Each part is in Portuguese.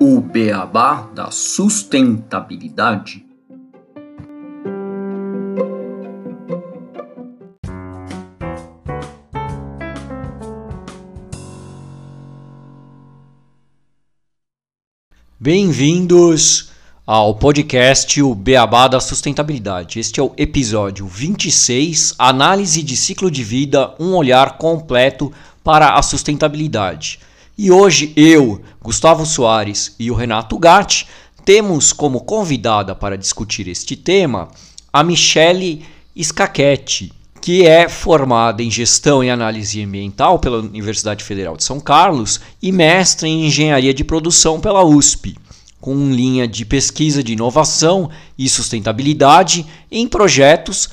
O beabá da sustentabilidade. Bem-vindos ao podcast O Beabá da Sustentabilidade. Este é o episódio 26, Análise de Ciclo de Vida, um olhar completo para a sustentabilidade. E hoje eu, Gustavo Soares e o Renato Gatti temos como convidada para discutir este tema a Michele Scachetti, que é formada em Gestão e Análise Ambiental pela Universidade Federal de São Carlos e mestre em Engenharia de Produção pela USP, com linha de pesquisa de inovação e sustentabilidade em projetos,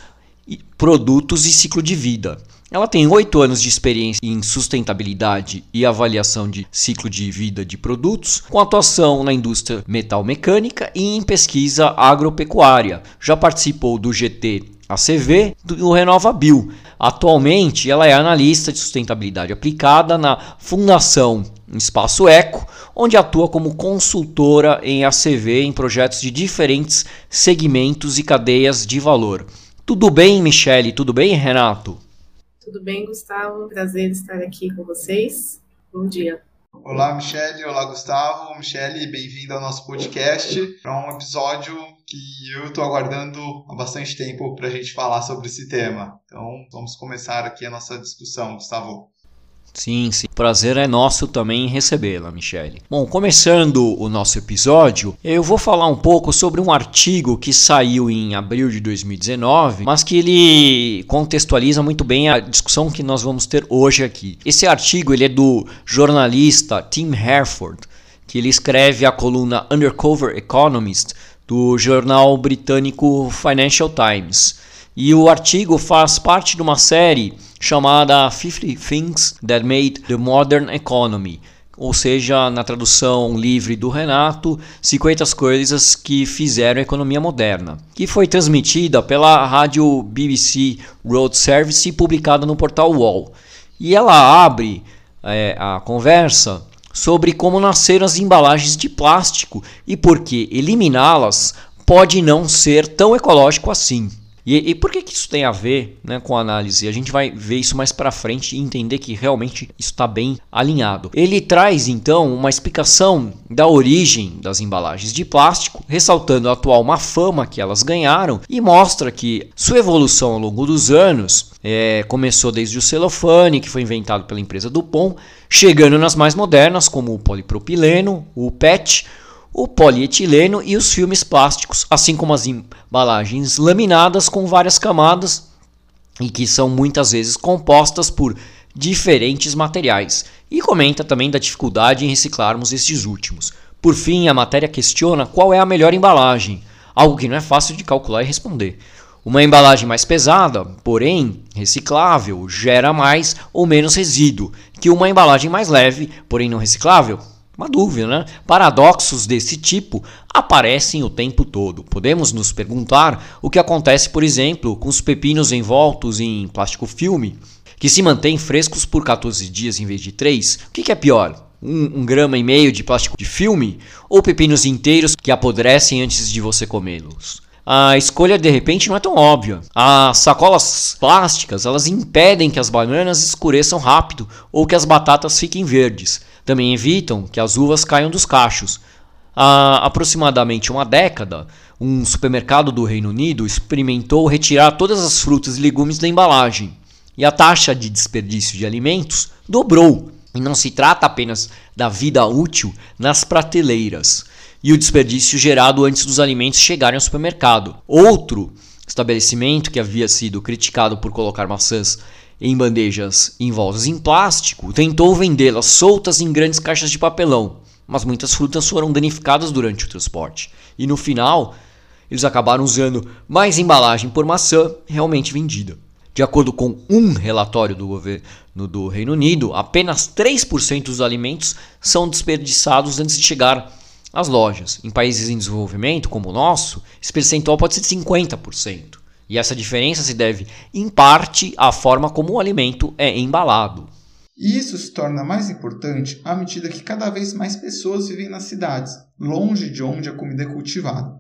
produtos e ciclo de vida. Ela tem oito anos de experiência em sustentabilidade e avaliação de ciclo de vida de produtos, com atuação na indústria metal mecânica e em pesquisa agropecuária. Já participou do GT ACV do Renova Bio. Atualmente, ela é analista de sustentabilidade aplicada na Fundação Espaço Eco, onde atua como consultora em ACV em projetos de diferentes segmentos e cadeias de valor. Tudo bem, Michele? Tudo bem, Renato? Tudo bem, Gustavo? Prazer estar aqui com vocês. Bom dia. Olá, Michele. Olá, Gustavo. Michele, bem-vindo ao nosso podcast. É um episódio que eu estou aguardando há bastante tempo para a gente falar sobre esse tema. Então, vamos começar aqui a nossa discussão, Gustavo. Sim, sim. Prazer é nosso também recebê-la, Michele. Bom, começando o nosso episódio, eu vou falar um pouco sobre um artigo que saiu em abril de 2019, mas que ele contextualiza muito bem a discussão que nós vamos ter hoje aqui. Esse artigo ele é do jornalista Tim Herford, que ele escreve a coluna Undercover Economist do jornal britânico Financial Times. E o artigo faz parte de uma série chamada 50 Things That Made the Modern Economy, ou seja, na tradução livre do Renato, 50 coisas que fizeram a economia moderna, que foi transmitida pela rádio BBC World Service e publicada no portal Wall. E ela abre é, a conversa sobre como nasceram as embalagens de plástico e por que eliminá-las pode não ser tão ecológico assim. E, e, por que, que isso tem a ver né, com a análise? A gente vai ver isso mais para frente e entender que realmente isso está bem alinhado. Ele traz então uma explicação da origem das embalagens de plástico, ressaltando a atual má fama que elas ganharam e mostra que sua evolução ao longo dos anos é, começou desde o celofane, que foi inventado pela empresa Dupont, chegando nas mais modernas, como o polipropileno, o PET, o polietileno e os filmes plásticos, assim como as embalagens laminadas com várias camadas e que são muitas vezes compostas por diferentes materiais. E comenta também da dificuldade em reciclarmos estes últimos. Por fim, a matéria questiona qual é a melhor embalagem, algo que não é fácil de calcular e responder. Uma embalagem mais pesada, porém reciclável, gera mais ou menos resíduo que uma embalagem mais leve, porém não reciclável, uma dúvida, né? Paradoxos desse tipo aparecem o tempo todo. Podemos nos perguntar o que acontece, por exemplo, com os pepinos envoltos em plástico filme, que se mantêm frescos por 14 dias em vez de 3. O que é pior? Um, um, grama e meio de plástico de filme ou pepinos inteiros que apodrecem antes de você comê-los? A escolha de repente não é tão óbvia. As sacolas plásticas elas impedem que as bananas escureçam rápido ou que as batatas fiquem verdes. Também evitam que as uvas caiam dos cachos. Há aproximadamente uma década, um supermercado do Reino Unido experimentou retirar todas as frutas e legumes da embalagem, e a taxa de desperdício de alimentos dobrou. E não se trata apenas da vida útil nas prateleiras e o desperdício gerado antes dos alimentos chegarem ao supermercado. Outro estabelecimento que havia sido criticado por colocar maçãs em bandejas envoltas em plástico, tentou vendê-las soltas em grandes caixas de papelão, mas muitas frutas foram danificadas durante o transporte. E no final, eles acabaram usando mais embalagem por maçã realmente vendida. De acordo com um relatório do governo do Reino Unido, apenas 3% dos alimentos são desperdiçados antes de chegar às lojas. Em países em desenvolvimento, como o nosso, esse percentual pode ser de 50%. E essa diferença se deve, em parte, à forma como o alimento é embalado. E isso se torna mais importante à medida que cada vez mais pessoas vivem nas cidades, longe de onde a comida é cultivada.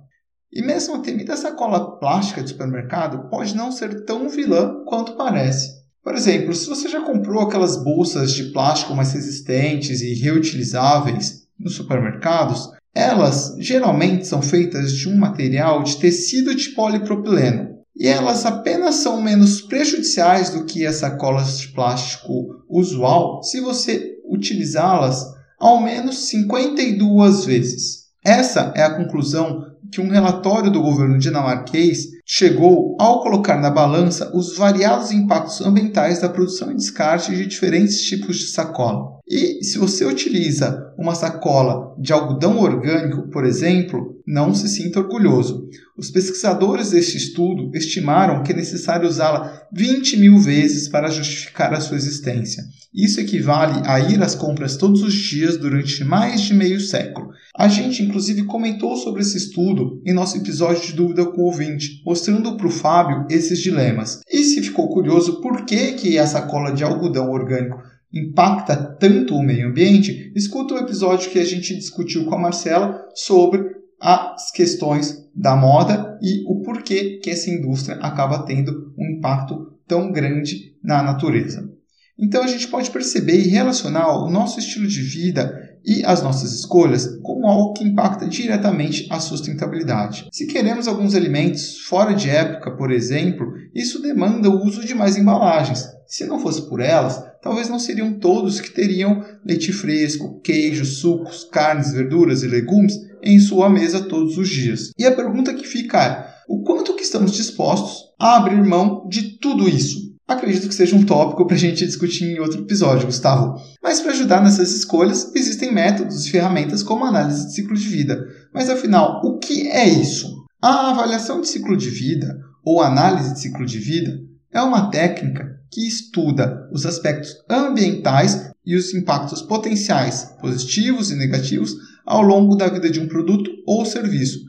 E mesmo a temida sacola plástica de supermercado pode não ser tão vilã quanto parece. Por exemplo, se você já comprou aquelas bolsas de plástico mais resistentes e reutilizáveis nos supermercados, elas geralmente são feitas de um material de tecido de polipropileno, e elas apenas são menos prejudiciais do que as sacolas de plástico usual se você utilizá-las ao menos 52 vezes. Essa é a conclusão que um relatório do governo dinamarquês chegou ao colocar na balança os variados impactos ambientais da produção e descarte de diferentes tipos de sacola. E se você utiliza uma sacola de algodão orgânico, por exemplo, não se sinta orgulhoso. Os pesquisadores deste estudo estimaram que é necessário usá-la 20 mil vezes para justificar a sua existência. Isso equivale a ir às compras todos os dias durante mais de meio século. A gente, inclusive, comentou sobre esse estudo em nosso episódio de Dúvida com o Ouvinte, mostrando para o Fábio esses dilemas. E se ficou curioso por que, que a sacola de algodão orgânico impacta tanto o meio ambiente, escuta o episódio que a gente discutiu com a Marcela sobre as questões da moda e o porquê que essa indústria acaba tendo um impacto tão grande na natureza. Então a gente pode perceber e relacionar o nosso estilo de vida e as nossas escolhas como algo que impacta diretamente a sustentabilidade. Se queremos alguns alimentos fora de época, por exemplo, isso demanda o uso de mais embalagens. Se não fosse por elas, talvez não seriam todos que teriam leite fresco, queijo, sucos, carnes, verduras e legumes em sua mesa todos os dias. E a pergunta que fica é: o quanto que estamos dispostos a abrir mão de tudo isso? Acredito que seja um tópico para a gente discutir em outro episódio, Gustavo. Mas para ajudar nessas escolhas, existem métodos e ferramentas como análise de ciclo de vida. Mas afinal, o que é isso? A avaliação de ciclo de vida, ou análise de ciclo de vida, é uma técnica que estuda os aspectos ambientais e os impactos potenciais, positivos e negativos, ao longo da vida de um produto ou serviço,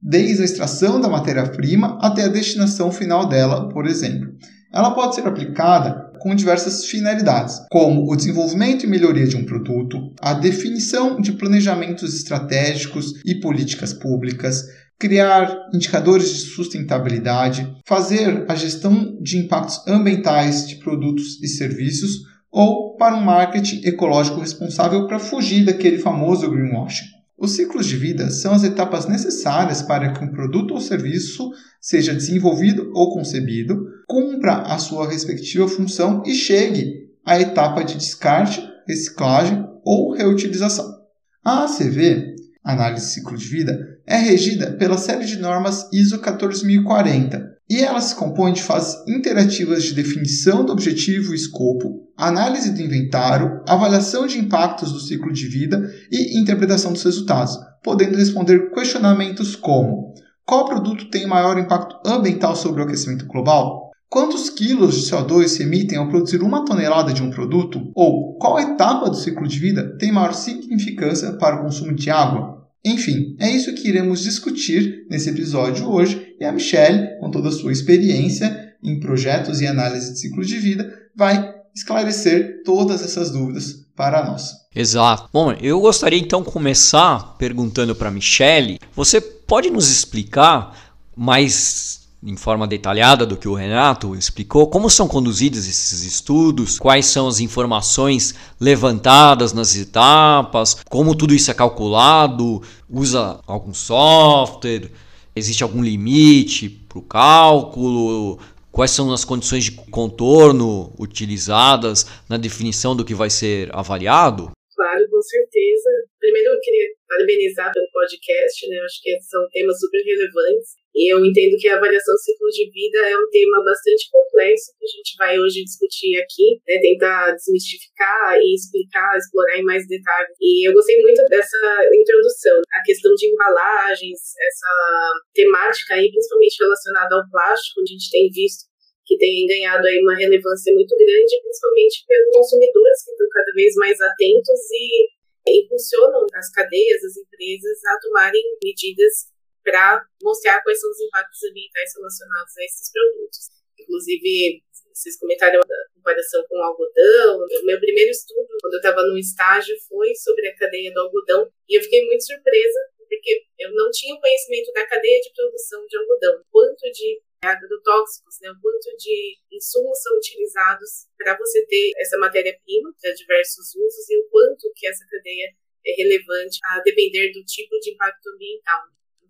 desde a extração da matéria-prima até a destinação final dela, por exemplo. Ela pode ser aplicada com diversas finalidades, como o desenvolvimento e melhoria de um produto, a definição de planejamentos estratégicos e políticas públicas, criar indicadores de sustentabilidade, fazer a gestão de impactos ambientais de produtos e serviços ou para um marketing ecológico responsável para fugir daquele famoso greenwashing. Os ciclos de vida são as etapas necessárias para que um produto ou serviço seja desenvolvido ou concebido, cumpra a sua respectiva função e chegue à etapa de descarte, reciclagem ou reutilização. A ACV, Análise de Ciclo de Vida, é regida pela série de normas ISO 14040 e ela se compõe de fases interativas de definição do objetivo e escopo, análise do inventário, avaliação de impactos do ciclo de vida e interpretação dos resultados, podendo responder questionamentos como: qual produto tem maior impacto ambiental sobre o aquecimento global? Quantos quilos de CO2 se emitem ao produzir uma tonelada de um produto? Ou qual etapa do ciclo de vida tem maior significância para o consumo de água? Enfim, é isso que iremos discutir nesse episódio hoje e a Michelle, com toda a sua experiência em projetos e análise de ciclo de vida, vai esclarecer todas essas dúvidas para nós. Exato. Bom, eu gostaria então começar perguntando para Michelle, você pode nos explicar mais em forma detalhada do que o Renato explicou, como são conduzidos esses estudos, quais são as informações levantadas nas etapas, como tudo isso é calculado, usa algum software, existe algum limite para o cálculo, quais são as condições de contorno utilizadas na definição do que vai ser avaliado? Claro, com certeza. Primeiro eu queria parabenizar pelo podcast, né? Acho que são temas super relevantes eu entendo que a avaliação do ciclo de vida é um tema bastante complexo que a gente vai hoje discutir aqui, né, tentar desmistificar e explicar, explorar em mais detalhes. E eu gostei muito dessa introdução, a questão de embalagens, essa temática aí, principalmente relacionada ao plástico, onde a gente tem visto que tem ganhado aí uma relevância muito grande, principalmente pelos consumidores que estão cada vez mais atentos e impulsionam as cadeias, as empresas a tomarem medidas para mostrar quais são os impactos ambientais relacionados a esses produtos. Inclusive, vocês comentaram a comparação com o algodão. Meu primeiro estudo, quando eu estava no estágio, foi sobre a cadeia do algodão e eu fiquei muito surpresa porque eu não tinha conhecimento da cadeia de produção de algodão, quanto de agrotóxicos, né, o quanto de insumos são utilizados para você ter essa matéria-prima para diversos usos e o quanto que essa cadeia é relevante a depender do tipo de impacto ambiental.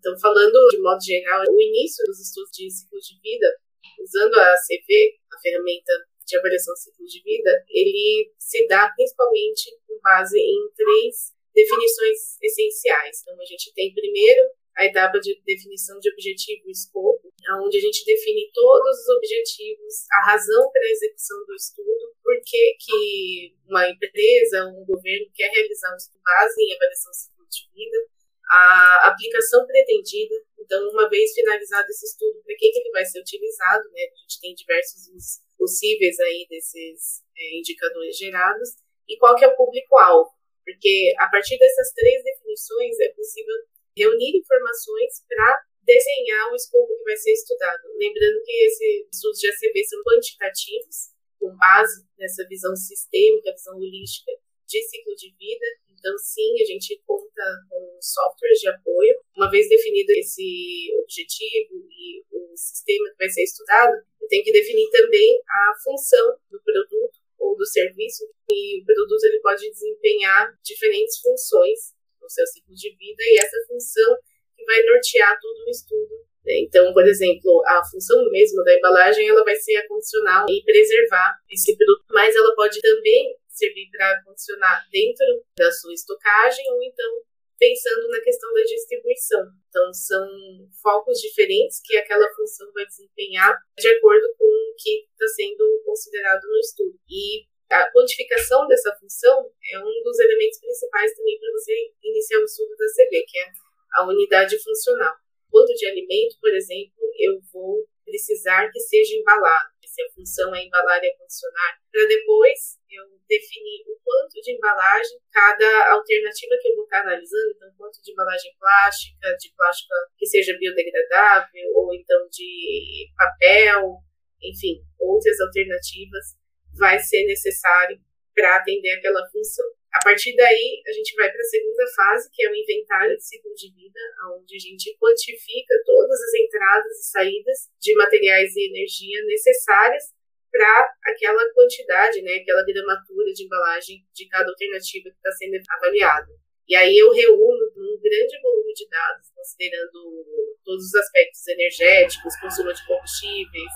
Então, falando de modo geral, o início dos estudos de ciclo de vida, usando a CV, a ferramenta de avaliação de ciclo de vida, ele se dá principalmente com base em três definições essenciais. Então, a gente tem primeiro a etapa de definição de objetivo e escopo, onde a gente define todos os objetivos, a razão para a execução do estudo, por que, que uma empresa, um governo quer realizar um estudo base em avaliação de ciclo de vida, a aplicação pretendida. Então, uma vez finalizado esse estudo, para que, que ele vai ser utilizado, né? A gente tem diversos possíveis aí desses é, indicadores gerados, e qual que é o público-alvo. Porque a partir dessas três definições é possível reunir informações para desenhar o escopo que vai ser estudado. Lembrando que esses estudos de ACV são quantitativos, com base nessa visão sistêmica, visão holística de ciclo de vida. Então, sim, a gente conta com softwares de apoio. Uma vez definido esse objetivo e o sistema que vai ser estudado, tenho que definir também a função do produto ou do serviço e o produto ele pode desempenhar diferentes funções no seu ciclo de vida e essa função que vai nortear todo o estudo. Né? Então, por exemplo, a função mesmo da embalagem ela vai ser a condicionar e preservar esse produto, mas ela pode também servir para condicionar dentro da sua estocagem ou então pensando na questão da distribuição. Então, são focos diferentes que aquela função vai desempenhar de acordo com o que está sendo considerado no estudo. E a quantificação dessa função é um dos elementos principais também para você iniciar o estudo da CB, que é a unidade funcional. Quanto de alimento, por exemplo, eu vou precisar que seja embalado, se a função é embalar e condicionar, para depois definir o quanto de embalagem cada alternativa que eu vou estar analisando, então quanto de embalagem plástica, de plástica que seja biodegradável, ou então de papel, enfim, outras alternativas vai ser necessário para atender aquela função. A partir daí, a gente vai para a segunda fase, que é o inventário de ciclo de vida, onde a gente quantifica todas as entradas e saídas de materiais e energia necessárias para aquela quantidade, né, aquela gramatura de embalagem de cada alternativa que está sendo avaliada. E aí eu reúno um grande volume de dados, considerando todos os aspectos energéticos, consumo de combustíveis,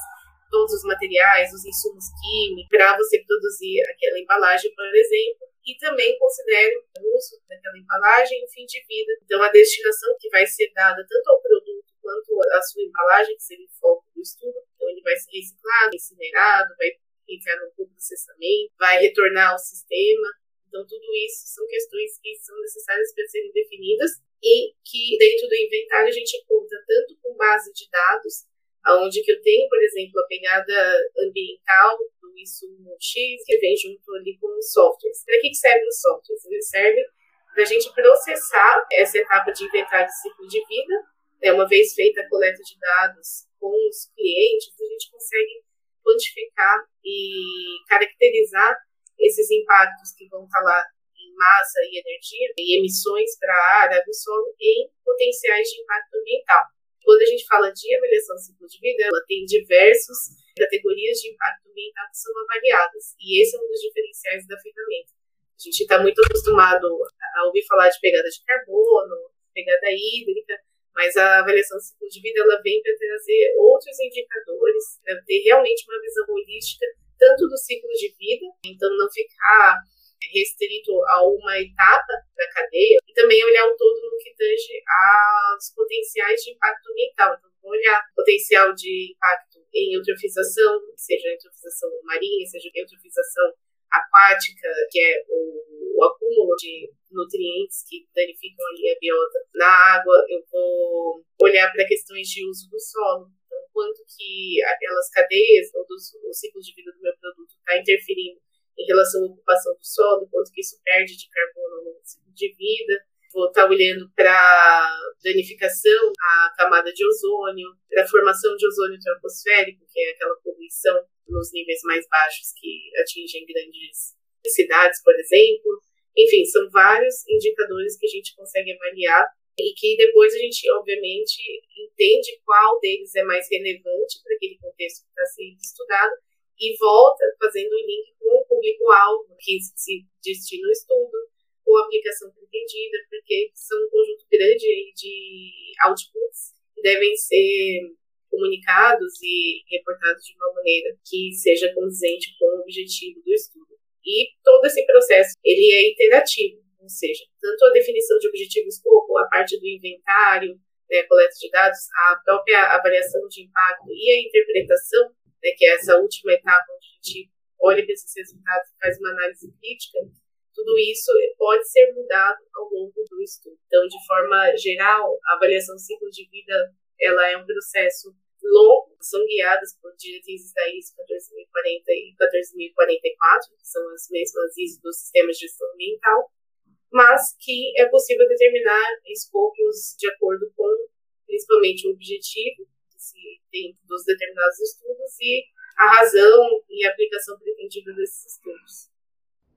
todos os materiais, os insumos químicos, para você produzir aquela embalagem, por exemplo, e também considere o uso daquela embalagem em fim de vida. Então, a destinação que vai ser dada tanto ao produto quanto à sua embalagem, que seria o foco do estudo, então ele vai ser reciclado, incinerado, vai entrar no processamento, vai retornar ao sistema. Então, tudo isso são questões que são necessárias para serem definidas e que dentro do inventário a gente conta tanto com base de dados onde que eu tenho, por exemplo, a pegada ambiental do insumo X, que vem junto ali com os softwares. Para que, servem os softwares? Eles servem para a gente processar essa etapa de inventário de ciclo de vida. Né? Uma vez feita a coleta de dados com os clientes, a gente consegue quantificar e caracterizar esses impactos que vão estar lá em massa e energia, e emissões para a área do solo, em potenciais de impacto ambiental. Quando a gente fala de avaliação de ciclo de vida, ela tem diversas categorias de impacto ambiental que são avaliadas. E esse é um dos diferenciais da ferramenta. A gente está muito acostumado a ouvir falar de pegada de carbono, pegada hídrica, mas a avaliação de ciclo de vida ela vem para trazer outros indicadores, para ter realmente uma visão holística tanto do ciclo de vida, então não ficar restrito a uma etapa da cadeia e também olhar o todo no que tange aos potenciais de impacto ambiental. Então, olhar potencial de impacto em eutrofização, seja eutrofização marinha, seja eutrofização aquática, que é o, o, acúmulo de nutrientes que danificam ali a biota na água. Eu vou olhar para questões de uso do solo. Então, quanto que aquelas cadeias, todos os ciclos de vida do meu produto está interferindo em relação à ocupação do solo, quanto que isso perde de carbono no ciclo de vida. Vou estar olhando para danificação à camada de ozônio, para a formação de ozônio troposférico, que é aquela poluição nos níveis mais baixos que atingem grandes cidades, por exemplo. Enfim, são vários indicadores que a gente consegue avaliar e que depois a gente, obviamente, entende qual deles é mais relevante para aquele contexto que está sendo estudado e volta fazendo o link com o público-alvo que se destina ao estudo, com a aplicação pretendida, porque são um conjunto grande de outputs que devem ser comunicados e reportados de uma maneira que seja condizente com o objetivo do estudo. E todo esse processo ele é interativo, ou seja, tanto a definição de objetivo escopo, a parte do inventário, né, coleta de dados, a própria avaliação de impacto e a interpretação, né, que é essa última etapa onde a gente olha para esses resultados e faz uma análise crítica, tudo isso pode ser mudado ao longo do estudo. Então, de forma geral, a avaliação do ciclo de vida ela é um processo longo, são guiadas por diretrizes da ISO 14040 e 14044, que são as mesmas ISO dos sistemas de gestão ambiental, mas que é possível determinar escopos de acordo com, principalmente, o objetivo se tem dos determinados estudos e a razão e a aplicação pretendida desses estudos.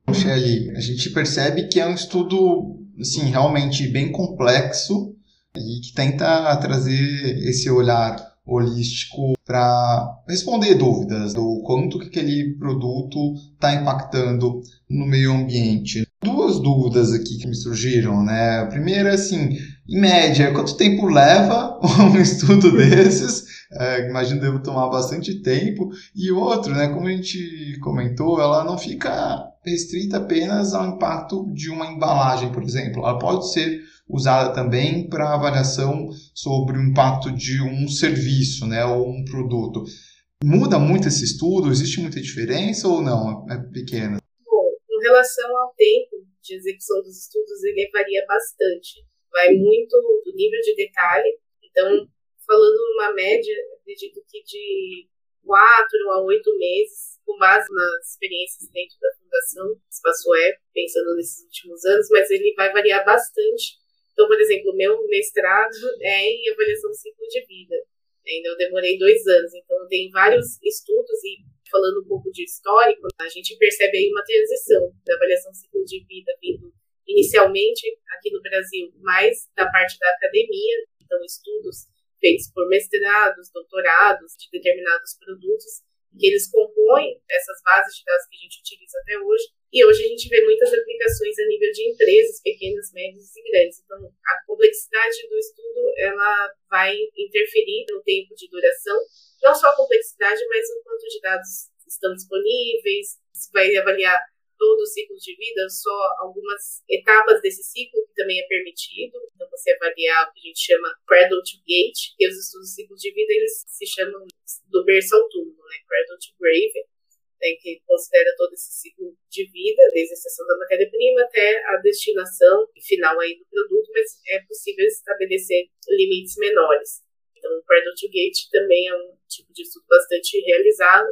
Michele, a gente percebe que é um estudo, assim, realmente bem complexo e que tenta trazer esse olhar holístico para responder dúvidas do quanto que aquele produto está impactando no meio ambiente. Duas dúvidas aqui que me surgiram, né? A primeira, assim, em média, quanto tempo leva um estudo desses? É, imagino deve tomar bastante tempo. E outro, né, como a gente comentou, ela não fica restrita apenas ao impacto de uma embalagem, por exemplo. Ela pode ser usada também para avaliação sobre o impacto de um serviço, né, ou um produto. Muda muito esse estudo? Existe muita diferença ou não? É pequena? Bom, em relação ao tempo de execução dos estudos, ele varia bastante. Vai muito do nível de detalhe. Então, falando numa média, acredito que de quatro a oito meses, com base nas experiências dentro da Fundação Espaço Web, pensando nesses últimos anos, mas ele vai variar bastante então, por exemplo, meu mestrado é em avaliação do ciclo de vida. Ainda eu demorei dois anos, então tem vários estudos e falando um pouco de histórico, a gente percebe aí uma transição da avaliação do ciclo de vida vindo inicialmente aqui no Brasil mais da parte da academia, então estudos feitos por mestrados, doutorados de determinados produtos, que eles compõem essas bases de dados que a gente utiliza até hoje. E hoje a gente vê muitas aplicações a nível de empresas, pequenas, médias e grandes. Então, a complexidade do estudo ela vai interferir no tempo de duração, não só a complexidade, mas o quanto de dados estão disponíveis, se vai avaliar todo o ciclo de vida, só algumas etapas desse ciclo que também é permitido. Então, você avaliar o que a gente chama cradle to gate, que os estudos de ciclo de vida eles se chamam do berço ao túmulo, né? cradle to grave, né? que considera todo esse ciclo de vida, desde a extração da matéria-prima até a destinação final aí do produto, mas é possível estabelecer limites menores. Então, o cradle to gate também é um tipo de estudo bastante realizado,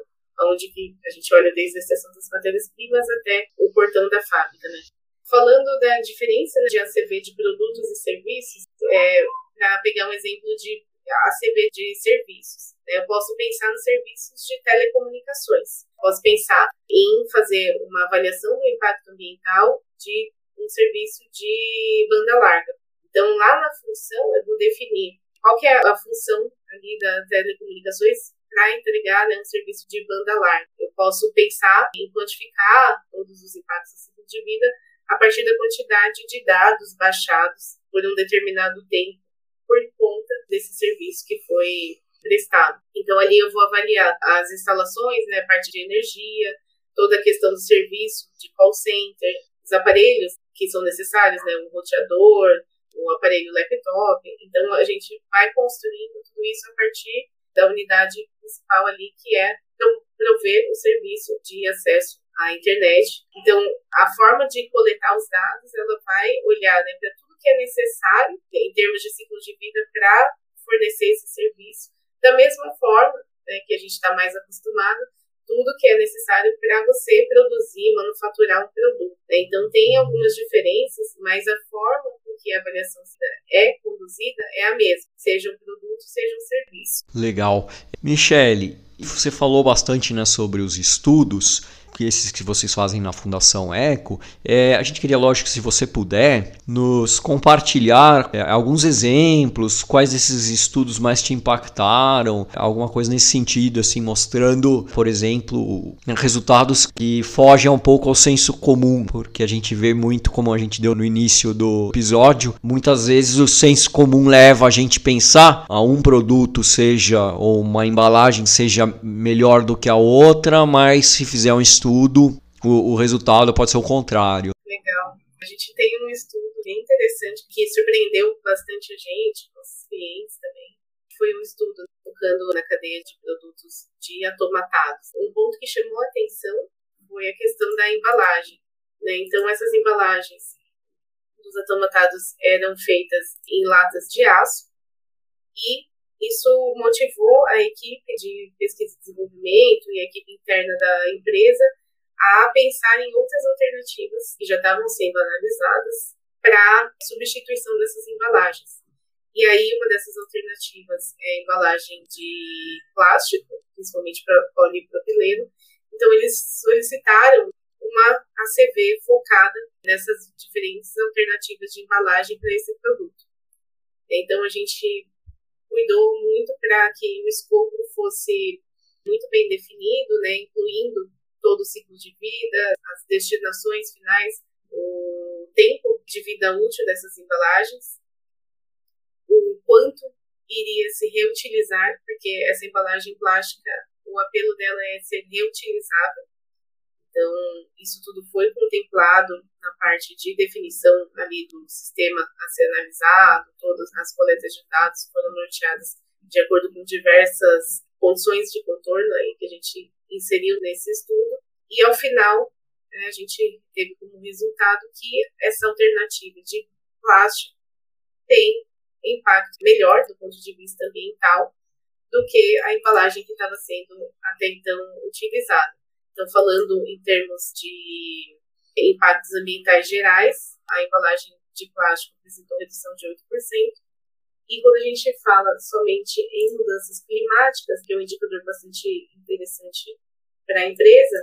onde que a gente olha desde a extração das matérias-primas até o portão da fábrica, né? Falando da diferença né, de ACV de produtos e serviços, é, para pegar um exemplo de ACV de serviços, né, eu posso pensar nos serviços de telecomunicações. Posso pensar em fazer uma avaliação do impacto ambiental de um serviço de banda larga. Então, lá na função, eu vou definir qual que é a função ali das telecomunicações para entregar né, um serviço de banda larga. Eu posso pensar em quantificar todos os impactos do ciclo de vida a partir da quantidade de dados baixados por um determinado tempo por conta desse serviço que foi prestado. Então ali eu vou avaliar as instalações, né, a parte de energia, toda a questão do serviço de call center, os aparelhos que são necessários, né, um roteador, um aparelho laptop. Então a gente vai construindo tudo isso a partir da unidade principal ali, que é prover o serviço de acesso à internet. Então, a forma de coletar os dados, ela vai olhar né, para tudo que é necessário em termos de ciclo de vida para fornecer esse serviço. Da mesma forma né, que a gente está mais acostumado, tudo que é necessário para você produzir, manufaturar um produto. Né? Então, tem algumas diferenças, mas a forma com que a avaliação é conduzida é a mesma, seja um produto, seja um serviço. Legal. Michele, você falou bastante né, sobre os estudos que esses que vocês fazem na Fundação Eco, é, a gente queria, lógico, se você puder, nos compartilhar é, alguns exemplos, quais desses estudos mais te impactaram, alguma coisa nesse sentido, assim, mostrando, por exemplo, resultados que fogem um pouco ao senso comum, porque a gente vê muito, como a gente deu no início do episódio, muitas vezes o senso comum leva a gente pensar a um produto seja ou uma embalagem seja melhor do que a outra, mas se fizer um estudo estudo, o, o resultado pode ser o contrário. Legal. A gente tem um estudo bem interessante que surpreendeu bastante a gente, nossos clientes também. Foi um estudo focando na cadeia de produtos de atomatados. Um ponto que chamou a atenção foi a questão da embalagem. Né? Então, essas embalagens dos atomatados eram feitas em latas de aço e isso motivou a equipe de pesquisa e desenvolvimento e a equipe interna da empresa a pensar em outras alternativas que já estavam sendo analisadas para substituição dessas embalagens. E aí, uma dessas alternativas é a embalagem de plástico, principalmente para polipropileno. Então, eles solicitaram uma ACV focada nessas diferentes alternativas de embalagem para esse produto. Então, a gente cuidou muito para que o escopo fosse muito bem definido, né, incluindo todo o ciclo de vida, as destinações finais, o tempo de vida útil dessas embalagens, o quanto iria se reutilizar, porque essa embalagem plástica, o apelo dela é ser reutilizável. Então, isso tudo foi contemplado na parte de definição ali do sistema a ser analisado, todas as coletas de dados foram norteadas de acordo com diversas condições de contorno aí que a gente inseriu nesse estudo. E ao final, né, a gente teve como resultado que essa alternativa de plástico tem impacto melhor do ponto de vista ambiental do que a embalagem que estava sendo até então utilizada. Então, falando em termos de impactos ambientais gerais, a embalagem de plástico apresentou redução de 8%. E quando a gente fala somente em mudanças climáticas, que é um indicador bastante interessante para a empresa,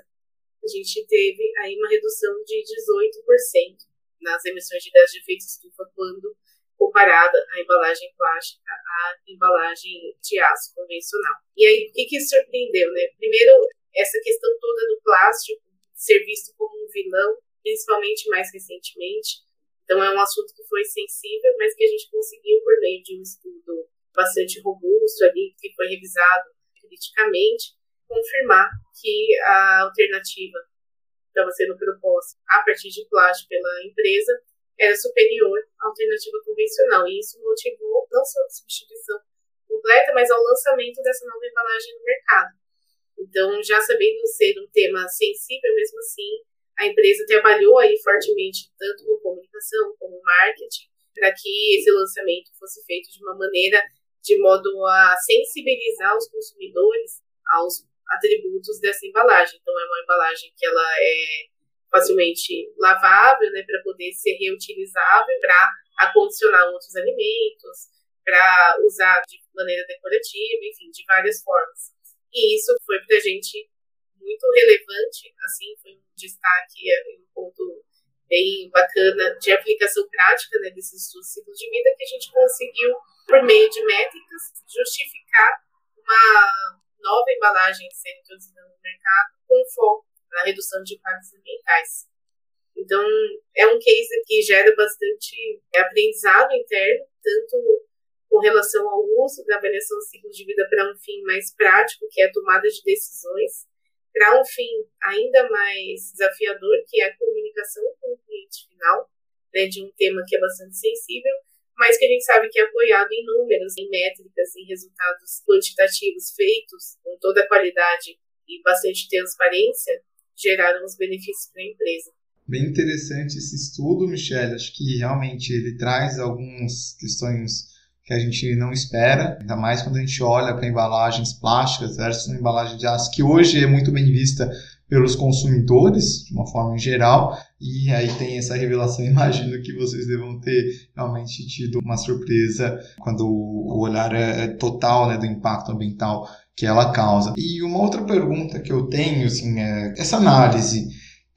a gente teve aí uma redução de 18% nas emissões de gás de efeito estufa quando comparada a embalagem plástica à embalagem de aço convencional. E aí, o que, que surpreendeu, né? Primeiro, essa questão toda do plástico ser visto como um vilão, principalmente mais recentemente. Então, é um assunto que foi sensível, mas que a gente conseguiu, por meio de um estudo bastante robusto ali, que foi revisado criticamente, confirmar que a alternativa que estava sendo proposta a partir de plástico pela empresa era superior à alternativa convencional. E isso motivou não só a substituição completa, mas ao lançamento dessa nova embalagem no mercado. Então, já sabendo ser um tema sensível, mesmo assim, a empresa trabalhou aí fortemente, tanto com comunicação como marketing, para que esse lançamento fosse feito de uma maneira de modo a sensibilizar os consumidores aos atributos dessa embalagem. Então, é uma embalagem que ela é facilmente lavável, né, para poder ser reutilizável, para acondicionar outros alimentos, para usar de maneira decorativa, enfim, de várias formas. E isso foi para a gente muito relevante, assim, foi um destaque, é, um ponto bem bacana de aplicação prática né, desses estudos ciclo de vida que a gente conseguiu, por meio de métricas, justificar uma nova embalagem sendo introduzida no mercado com foco na redução de impactos ambientais. Então, é um case que gera bastante aprendizado interno, tanto com relação ao uso da avaliação do ciclo de vida para um fim mais prático, que é a tomada de decisões, para um fim ainda mais desafiador, que é a comunicação com o cliente final, né, de um tema que é bastante sensível, mas que a gente sabe que é apoiado em números, em métricas, em resultados quantitativos feitos com toda a qualidade e bastante transparência, geraram os benefícios para a empresa. Bem interessante esse estudo, Michelle. Acho que realmente ele traz algumas questões que a gente não espera, ainda mais quando a gente olha para embalagens plásticas versus uma embalagem de aço, que hoje é muito bem vista pelos consumidores, de uma forma em geral, e aí tem essa revelação. Imagino que vocês devam ter realmente tido uma surpresa quando o olhar é total né, do impacto ambiental que ela causa. E uma outra pergunta que eu tenho, assim, é essa análise,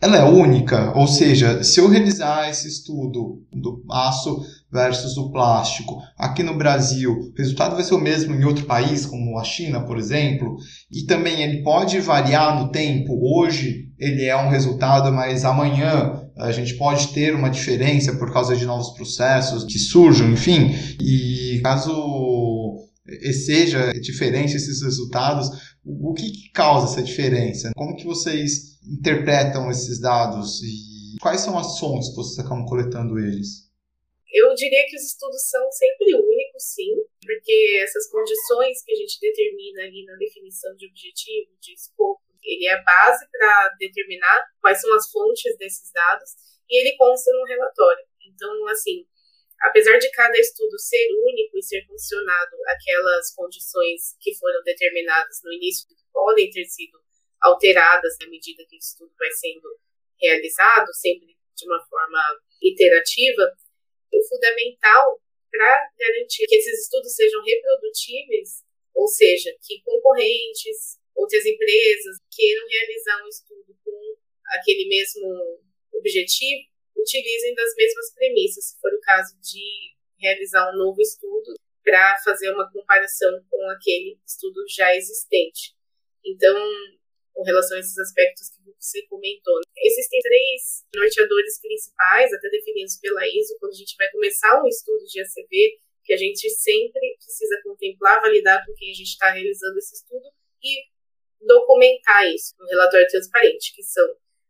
ela é única? Ou seja, se eu realizar esse estudo do aço versus o plástico aqui no Brasil, o resultado vai ser o mesmo em outro país, como a China, por exemplo, e também ele pode variar no tempo. Hoje ele é um resultado, mas amanhã a gente pode ter uma diferença por causa de novos processos que surjam, enfim. E caso seja diferente esses resultados, o que, que causa essa diferença? Como que vocês interpretam esses dados e quais são as fontes que vocês acabam coletando eles? Eu diria que os estudos são sempre únicos, sim, porque essas condições que a gente determina ali na definição de objetivo, de escopo, ele é a base para determinar quais são as fontes desses dados e ele consta no relatório. Então, assim, apesar de cada estudo ser único e ser funcionado aquelas condições que foram determinadas no início, que podem ter sido alteradas à medida que o estudo vai sendo realizado, sempre de uma forma iterativa, o fundamental para garantir que esses estudos sejam reprodutíveis, ou seja, que concorrentes, outras empresas queiram realizar um estudo com aquele mesmo objetivo, utilizem das mesmas premissas, se for o caso de realizar um novo estudo para fazer uma comparação com aquele estudo já existente. Então, com relação a esses aspectos que você comentou. Existem três norteadores principais, até definidos pela ISO, quando a gente vai começar um estudo de ACV, que a gente sempre precisa contemplar, validar com quem a gente está realizando esse estudo e documentar isso no relatório transparente, que são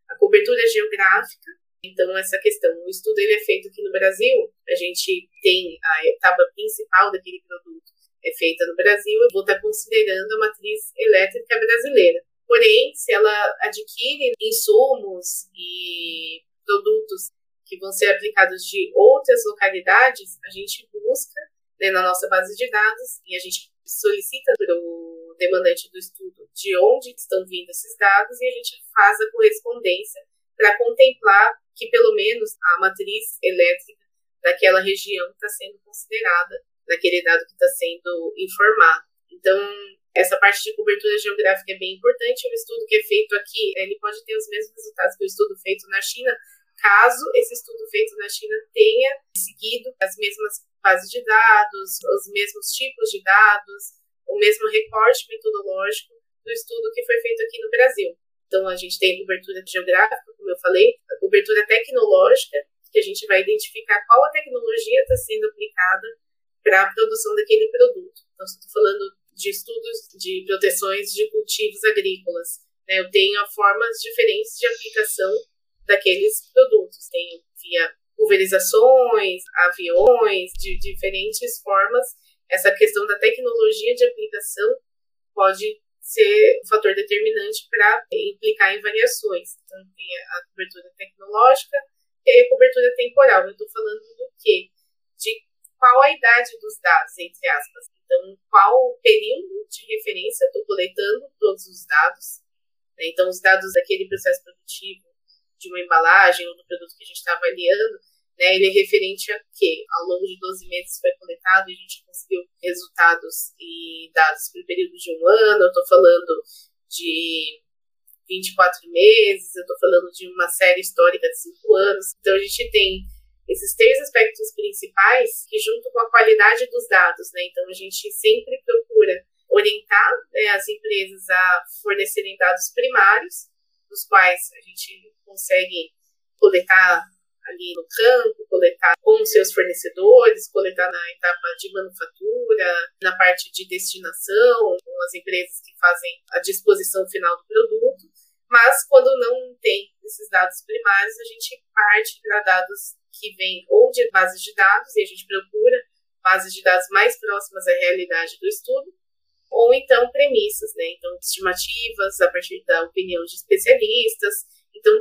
a cobertura geográfica, então, essa questão, o estudo ele é feito aqui no Brasil, a gente tem a etapa principal daquele produto é feita no Brasil, eu vou estar considerando a matriz elétrica brasileira. Porém, se ela adquire insumos e produtos que vão ser aplicados de outras localidades, a gente busca né, na nossa base de dados e a gente solicita para o demandante do estudo de onde estão vindo esses dados e a gente faz a correspondência para contemplar que pelo menos a matriz elétrica daquela região está sendo considerada naquele dado que está sendo informado. Então, essa parte de cobertura geográfica é bem importante. O estudo que é feito aqui, ele pode ter os mesmos resultados que o estudo feito na China, caso esse estudo feito na China tenha seguido as mesmas bases de dados, os mesmos tipos de dados, o mesmo recorte metodológico do estudo que foi feito aqui no Brasil. Então, a gente tem cobertura geográfica, como eu falei, a cobertura tecnológica, que a gente vai identificar qual a tecnologia está sendo aplicada para a produção daquele produto. Então, se estou falando de estudos de proteções de cultivos agrícolas, né, eu tenho formas diferentes de aplicação daqueles produtos. Tenho via pulverizações, aviões, de diferentes formas. Essa questão da tecnologia de aplicação pode ser um fator determinante para implicar em variações. Então, tem a cobertura tecnológica e a cobertura temporal. Eu estou falando do quê? De qual a idade dos dados, entre aspas. Então, qual o período de referência estou coletando todos os dados. Né? Então, os dados daquele processo produtivo, de uma embalagem ou do produto que a gente está avaliando, né, ele é referente a quê? Ao longo de 12 meses foi coletado e a gente conseguiu resultados e dados o período de um ano, eu estou falando de 24 meses, eu estou falando de uma série histórica de 5 anos. Então a gente tem esses três aspectos principais que junto com a qualidade dos dados, né? Então a gente sempre procura orientar né, as empresas a fornecerem dados primários, dos quais a gente consegue coletar ali no campo, coletar com seus fornecedores, coletar na etapa de manufatura, na parte de destinação, com as empresas que fazem a disposição final do produto. Mas quando não tem esses dados primários, a gente parte para dados que vêm ou de bases de dados, e a gente procura bases de dados mais próximas à realidade do estudo, ou então premissas, né? Então, estimativas a partir da opinião de especialistas. Então,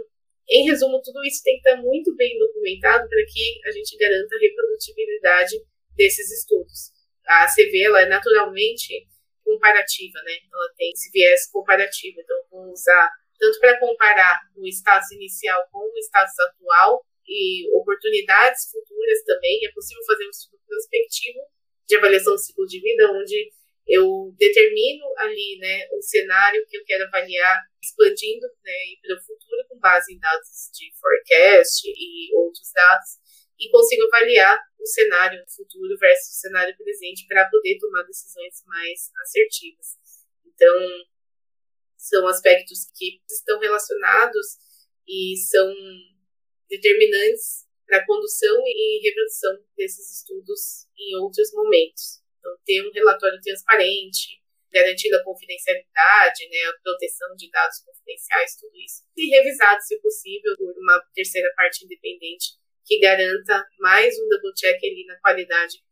em resumo, tudo isso tem que estar muito bem documentado para que a gente garanta a reprodutibilidade desses estudos. A ACV ela é naturalmente comparativa, né? Ela tem esse viés comparativo. Então, vamos usar tanto para comparar o status inicial com o status atual e oportunidades futuras também. É possível fazer um estudo prospectivo de avaliação do ciclo de vida, onde eu determino ali né, o cenário que eu quero avaliar, expandindo né, para o futuro com base em dados de forecast e outros dados, e consigo avaliar o cenário futuro versus o cenário presente para poder tomar decisões mais assertivas. Então, são aspectos que estão relacionados e são determinantes para a condução e reprodução desses estudos em outros momentos. Então, ter um relatório transparente, garantindo a confidencialidade, né, a proteção de dados confidenciais, tudo isso. E revisado, se possível, por uma terceira parte independente que garanta mais um double check ali na qualidade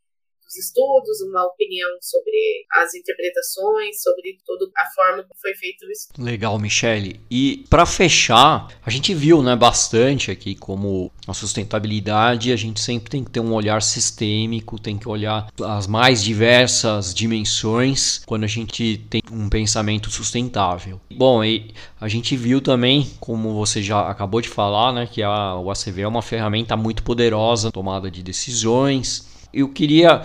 dos estudos, uma opinião sobre as interpretações, sobre toda a forma que foi feito isso. Legal, Michele. E para fechar, a gente viu, né, bastante aqui como a sustentabilidade, a gente sempre tem que ter um olhar sistêmico, tem que olhar as mais diversas dimensões quando a gente tem um pensamento sustentável. Bom, e a gente viu também, como você já acabou de falar, né, que a, o ACV é uma ferramenta muito poderosa tomada de decisões eu queria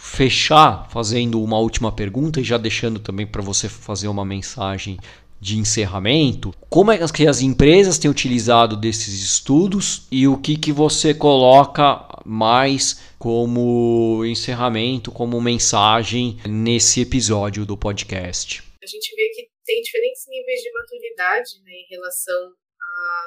fechar fazendo uma última pergunta e já deixando também para você fazer uma mensagem de encerramento. Como é que as empresas têm utilizado desses estudos e o que, que você coloca mais como encerramento, como mensagem nesse episódio do podcast? A gente vê que tem diferentes níveis de maturidade né, em relação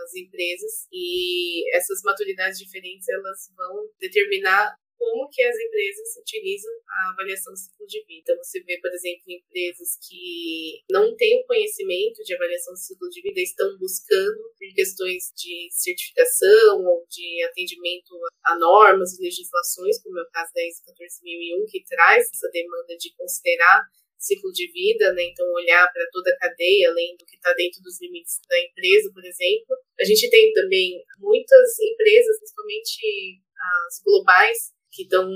às empresas e essas maturidades diferentes elas vão determinar como que as empresas utilizam a avaliação do ciclo de vida. Você vê, por exemplo, empresas que não têm o conhecimento de avaliação do ciclo de vida estão buscando por questões de certificação ou de atendimento a normas e legislações, como é o caso da ISO 14001, que traz essa demanda de considerar ciclo de vida, né? Então olhar para toda a cadeia, além do que está dentro dos limites da empresa, por exemplo. A gente tem também muitas empresas, principalmente as globais, que estão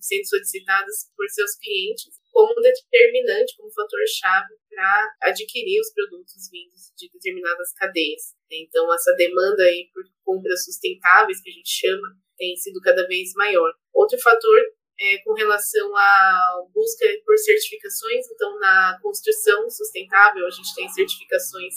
sendo solicitadas por seus clientes como determinante, como fator-chave para adquirir os produtos vindos de determinadas cadeias. Então, essa demanda aí por compras sustentáveis, que a gente chama, tem sido cada vez maior. Outro fator é com relação à busca por certificações, então, na construção sustentável, a gente tem certificações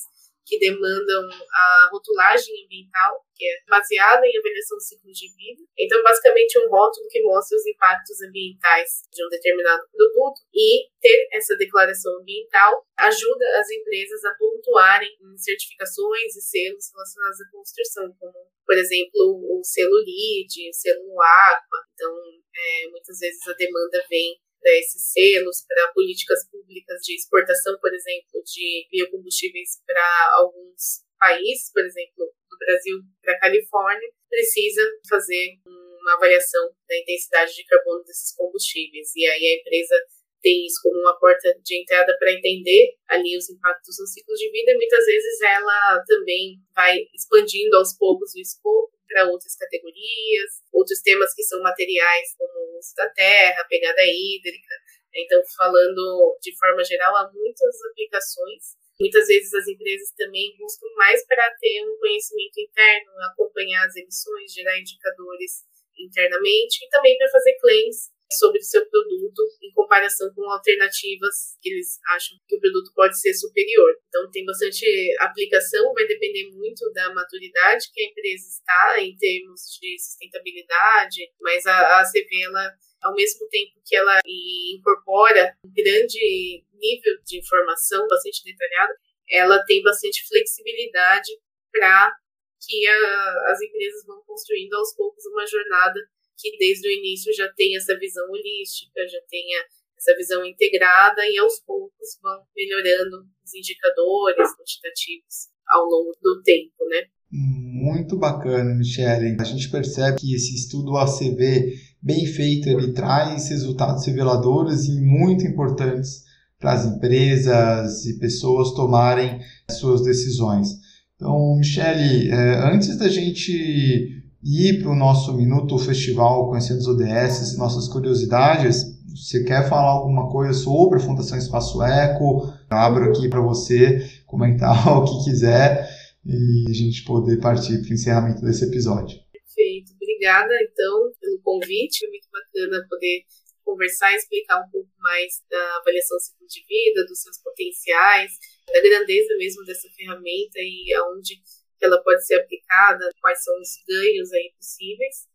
que demandam a rotulagem ambiental, que é baseada em avaliação do ciclo de vida. Então, basicamente, um rótulo que mostra os impactos ambientais de um determinado produto e ter essa declaração ambiental ajuda as empresas a pontuarem em certificações e selos relacionados à construção, como, por exemplo, o selo LEED, o selo AQUA. Então, é, muitas vezes a demanda vem para esses selos, para políticas públicas de exportação, por exemplo, de biocombustíveis para alguns países, por exemplo, do Brasil para a Califórnia, precisa fazer uma avaliação da intensidade de carbono desses combustíveis. E aí a empresa tem isso como uma porta de entrada para entender ali os impactos no ciclo de vida e muitas vezes ela também vai expandindo aos poucos o escopo para outras categorias, outros temas que são materiais, como o uso da terra, pegada hídrica. Então, falando de forma geral, há muitas aplicações. Muitas vezes as empresas também buscam mais para ter um conhecimento interno, acompanhar as emissões, gerar indicadores internamente e também para fazer claims sobre o seu produto em comparação com alternativas que eles acham que o produto pode ser superior. Então tem bastante aplicação, vai depender muito da maturidade que a empresa está em termos de sustentabilidade, mas a, a CV, ela, ao mesmo tempo que ela incorpora um grande nível de informação, bastante detalhada, ela tem bastante flexibilidade para que a, as empresas vão construindo aos poucos uma jornada que desde o início já tem essa visão holística, já tenha essa visão integrada e aos poucos vão melhorando os indicadores quantitativos ao longo do tempo, né? Muito bacana, Michele. A gente percebe que esse estudo ACV bem feito, ele traz resultados reveladores e muito importantes para as empresas e pessoas tomarem suas decisões. Então, Michele, é, antes da gente ir para o nosso Minuto Festival Conhecendo os ODS nossas curiosidades, você quer falar alguma coisa sobre a Fundação Espaço Eco? Abro aqui para você comentar o que quiser e a gente poder partir para o encerramento desse episódio. Perfeito. Obrigada, então, pelo convite. Foi muito bacana poder conversar e explicar um pouco mais da avaliação ciclo de vida, dos seus potenciais, da grandeza mesmo dessa ferramenta e aonde ela pode ser aplicada, quais são os ganhos aí possíveis,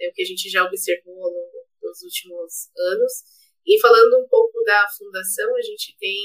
é o que a gente já observou ao longo dos últimos anos. E falando um pouco da fundação, a gente tem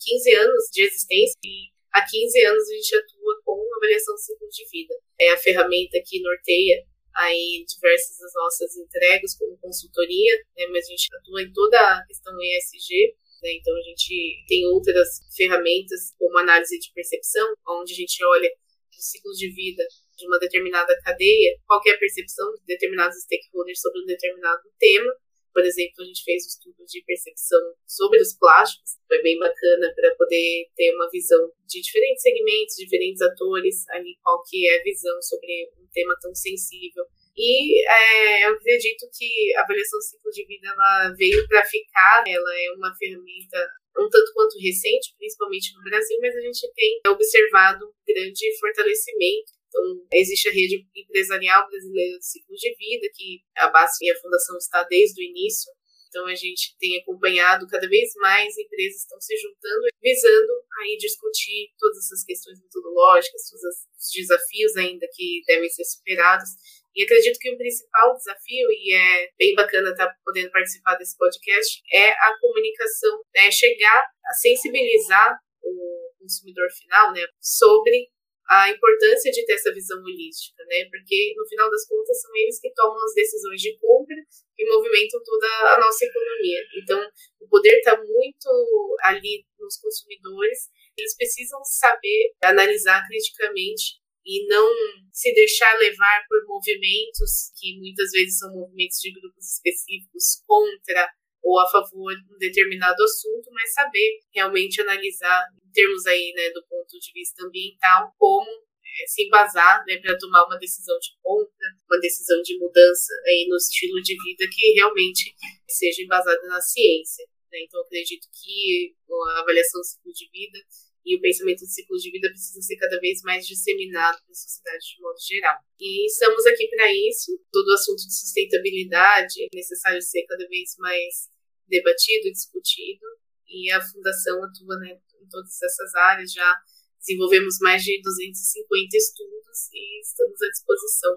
15 anos de existência e há 15 anos a gente atua com avaliação ciclo de vida. É a ferramenta que norteia aí diversas das nossas entregas como consultoria, né, mas a gente atua em toda a questão ESG, né, então a gente tem outras ferramentas como análise de percepção, onde a gente olha o ciclo de vida de uma determinada cadeia, qual é a percepção de determinados stakeholders sobre um determinado tema. Por exemplo, a gente fez um estudo de percepção sobre os plásticos, foi bem bacana para poder ter uma visão de diferentes segmentos, diferentes atores, ali qual que é a visão sobre um tema tão sensível. E é, eu acredito que a avaliação do ciclo de vida ela veio para ficar, ela é uma ferramenta um tanto quanto recente, principalmente no Brasil, mas a gente tem observado um grande fortalecimento. Então, existe a rede empresarial brasileira de ciclo de vida, que a base e a fundação está desde o início. Então, a gente tem acompanhado cada vez mais empresas estão se juntando, visando aí discutir todas essas questões metodológicas, todos os desafios ainda que devem ser superados e acredito que o principal desafio, e é bem bacana estar podendo participar desse podcast, é a comunicação, né? chegar a sensibilizar o consumidor final né? sobre a importância de ter essa visão holística, né? Porque no final das contas são eles que tomam as decisões de compra e movimentam toda a nossa economia. Então, o poder está muito ali nos consumidores. Eles precisam saber analisar criticamente e não se deixar levar por movimentos que muitas vezes são movimentos de grupos específicos contra ou a favor de um determinado assunto, mas saber realmente analisar em termos aí, né, do ponto de vista ambiental, como é, se embasar, né, para tomar uma decisão de compra, uma decisão de mudança aí no estilo de vida que realmente seja embasada na ciência. Né? Então, acredito que a avaliação do ciclo de vida e o pensamento de ciclo de vida precisa ser cada vez mais disseminado na sociedade de modo geral. E estamos aqui para isso. Todo o assunto de sustentabilidade é necessário ser cada vez mais debatido, discutido, e a Fundação atua né, em todas essas áreas. Já desenvolvemos mais de 250 estudos e estamos à disposição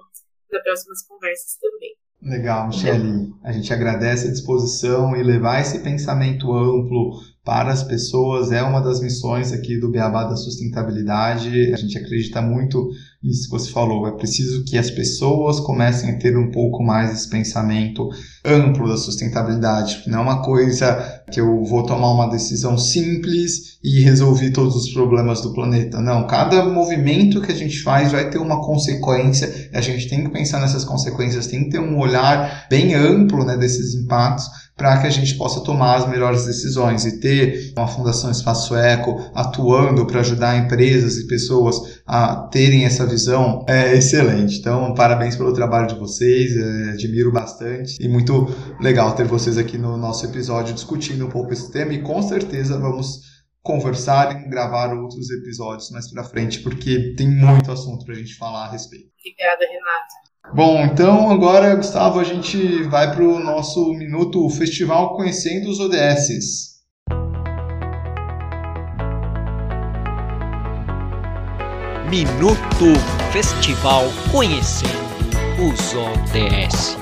para próximas conversas também. Legal, Michele. A gente agradece a disposição e levar esse pensamento amplo para as pessoas é uma das missões aqui do Beabá da Sustentabilidade. A gente acredita muito nisso que você falou. É preciso que as pessoas comecem a ter um pouco mais esse pensamento amplo da sustentabilidade. Não é uma coisa que eu vou tomar uma decisão simples e resolver todos os problemas do planeta. Não, cada movimento que a gente faz vai ter uma consequência. A gente tem que pensar nessas consequências, tem que ter um olhar bem amplo né, desses impactos para que a gente possa tomar as melhores decisões e ter uma Fundação Espaço Eco atuando para ajudar empresas e pessoas a terem essa visão é excelente. Então, parabéns pelo trabalho de vocês, é, admiro bastante e muito legal ter vocês aqui no nosso episódio discutindo um pouco esse tema e com certeza vamos conversar e gravar outros episódios mais para frente, porque tem muito assunto para a gente falar a respeito. Obrigada, Renato. Bom, então agora, Gustavo, a gente vai para o nosso minuto Festival Conhecendo os ODS. Minuto Festival Conhecendo os ODS.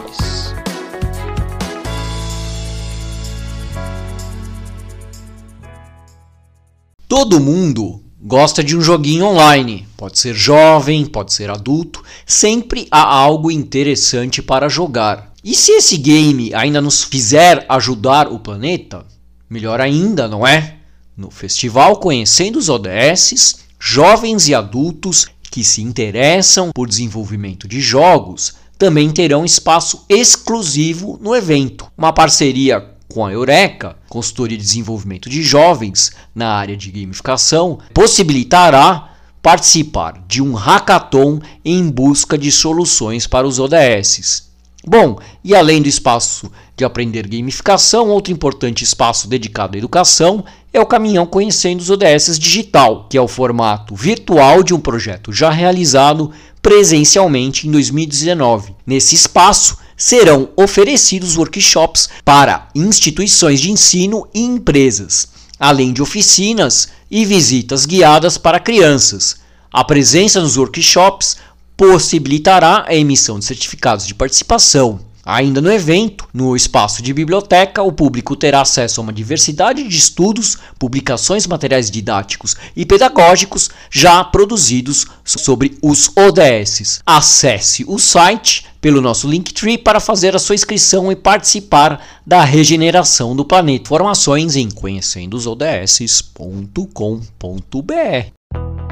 Todo mundo gosta de um joguinho online. Pode ser jovem, pode ser adulto, sempre há algo interessante para jogar. E se esse game ainda nos fizer ajudar o planeta, melhor ainda, não é? No festival Conhecendo os ODS, jovens e adultos que se interessam por desenvolvimento de jogos também terão espaço exclusivo no evento. Uma parceria com a Eureka, consultoria de desenvolvimento de jovens na área de gamificação, possibilitará participar de um hackathon em busca de soluções para os ODS. Bom, e além do espaço de aprender gamificação, outro importante espaço dedicado à educação é o Caminhão Conhecendo os ODS Digital, que é o formato virtual de um projeto já realizado presencialmente em 2019. Nesse espaço serão oferecidos workshops para instituições de ensino e empresas, além de oficinas e visitas guiadas para crianças. A presença nos workshops possibilitará a emissão de certificados de participação. Ainda no evento, no espaço de biblioteca, o público terá acesso a uma diversidade de estudos, publicações, materiais didáticos e pedagógicos já produzidos sobre os ODS. Acesse o site pelo nosso Linktree para fazer a sua inscrição e participar da regeneração do planeta. Informações em conhecendosods.com.br.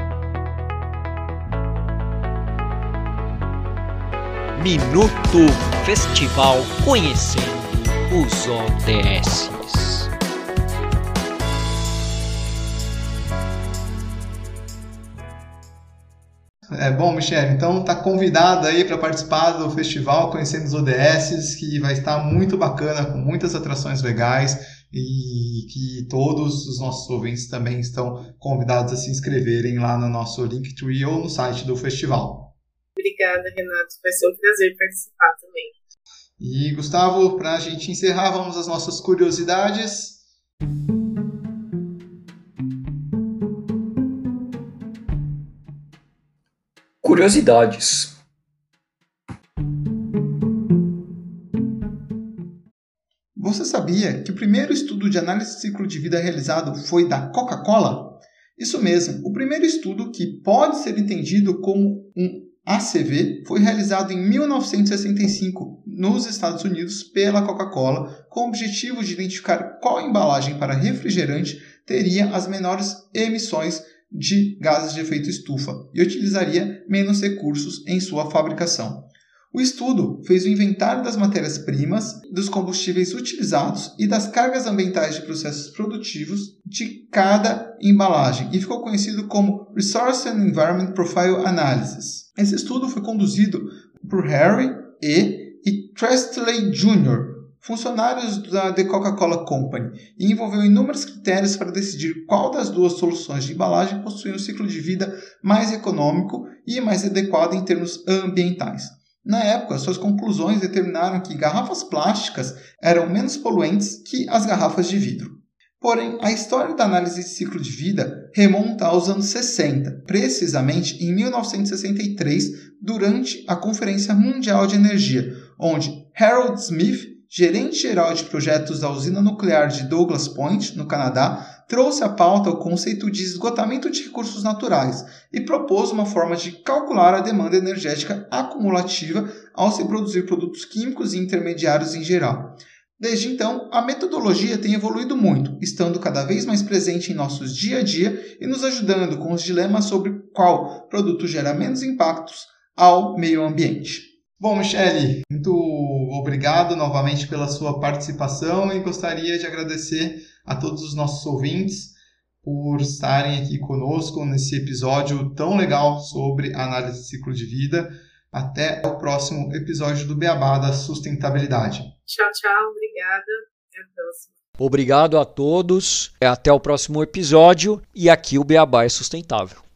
Minuto Festival Conhecendo os ODS. É bom, Michele. Então tá convidado aí para participar do festival Conhecendo os ODS, que vai estar muito bacana, com muitas atrações legais e que todos os nossos ouvintes também estão convidados a se inscreverem lá no nosso Linktree ou no site do festival. Obrigada, Renato. Vai ser um prazer participar também. E, Gustavo, para a gente encerrar, vamos às nossas curiosidades. Curiosidades. Você sabia que o primeiro estudo de análise de ciclo de vida realizado foi da Coca-Cola? Isso mesmo, o primeiro estudo que pode ser entendido como um ACV foi realizado em 1965 nos Estados Unidos pela Coca-Cola, com o objetivo de identificar qual embalagem para refrigerante teria as menores emissões de gases de efeito estufa e utilizaria menos recursos em sua fabricação. O estudo fez o inventário das matérias-primas, dos combustíveis utilizados e das cargas ambientais de processos produtivos de cada embalagem e ficou conhecido como Resource and Environment Profile Analysis. Esse estudo foi conduzido por Harry E. e Trestley Jr., funcionários da The Coca-Cola Company, e envolveu inúmeros critérios para decidir qual das duas soluções de embalagem possuía um ciclo de vida mais econômico e mais adequado em termos ambientais. Na época, suas conclusões determinaram que garrafas plásticas eram menos poluentes que as garrafas de vidro. Porém, a história da análise de ciclo de vida remonta aos anos 60, precisamente em 1963, durante a Conferência Mundial de Energia, onde Harold Smith, gerente geral de projetos da usina nuclear de Douglas Point, no Canadá, trouxe à pauta o conceito de esgotamento de recursos naturais e propôs uma forma de calcular a demanda energética acumulativa ao se produzir produtos químicos e intermediários em geral. Desde então, a metodologia tem evoluído muito, estando cada vez mais presente em nossos dia a dia e nos ajudando com os dilemas sobre qual produto gera menos impactos ao meio ambiente. Bom, Michele, muito obrigado novamente pela sua participação e gostaria de agradecer a todos os nossos ouvintes por estarem aqui conosco nesse episódio tão legal sobre análise de ciclo de vida. Até o próximo episódio do Beabá da Sustentabilidade. Tchau, tchau. Obrigada. Até a próxima. Obrigado a todos. Até o próximo episódio. E aqui o Beabá é sustentável.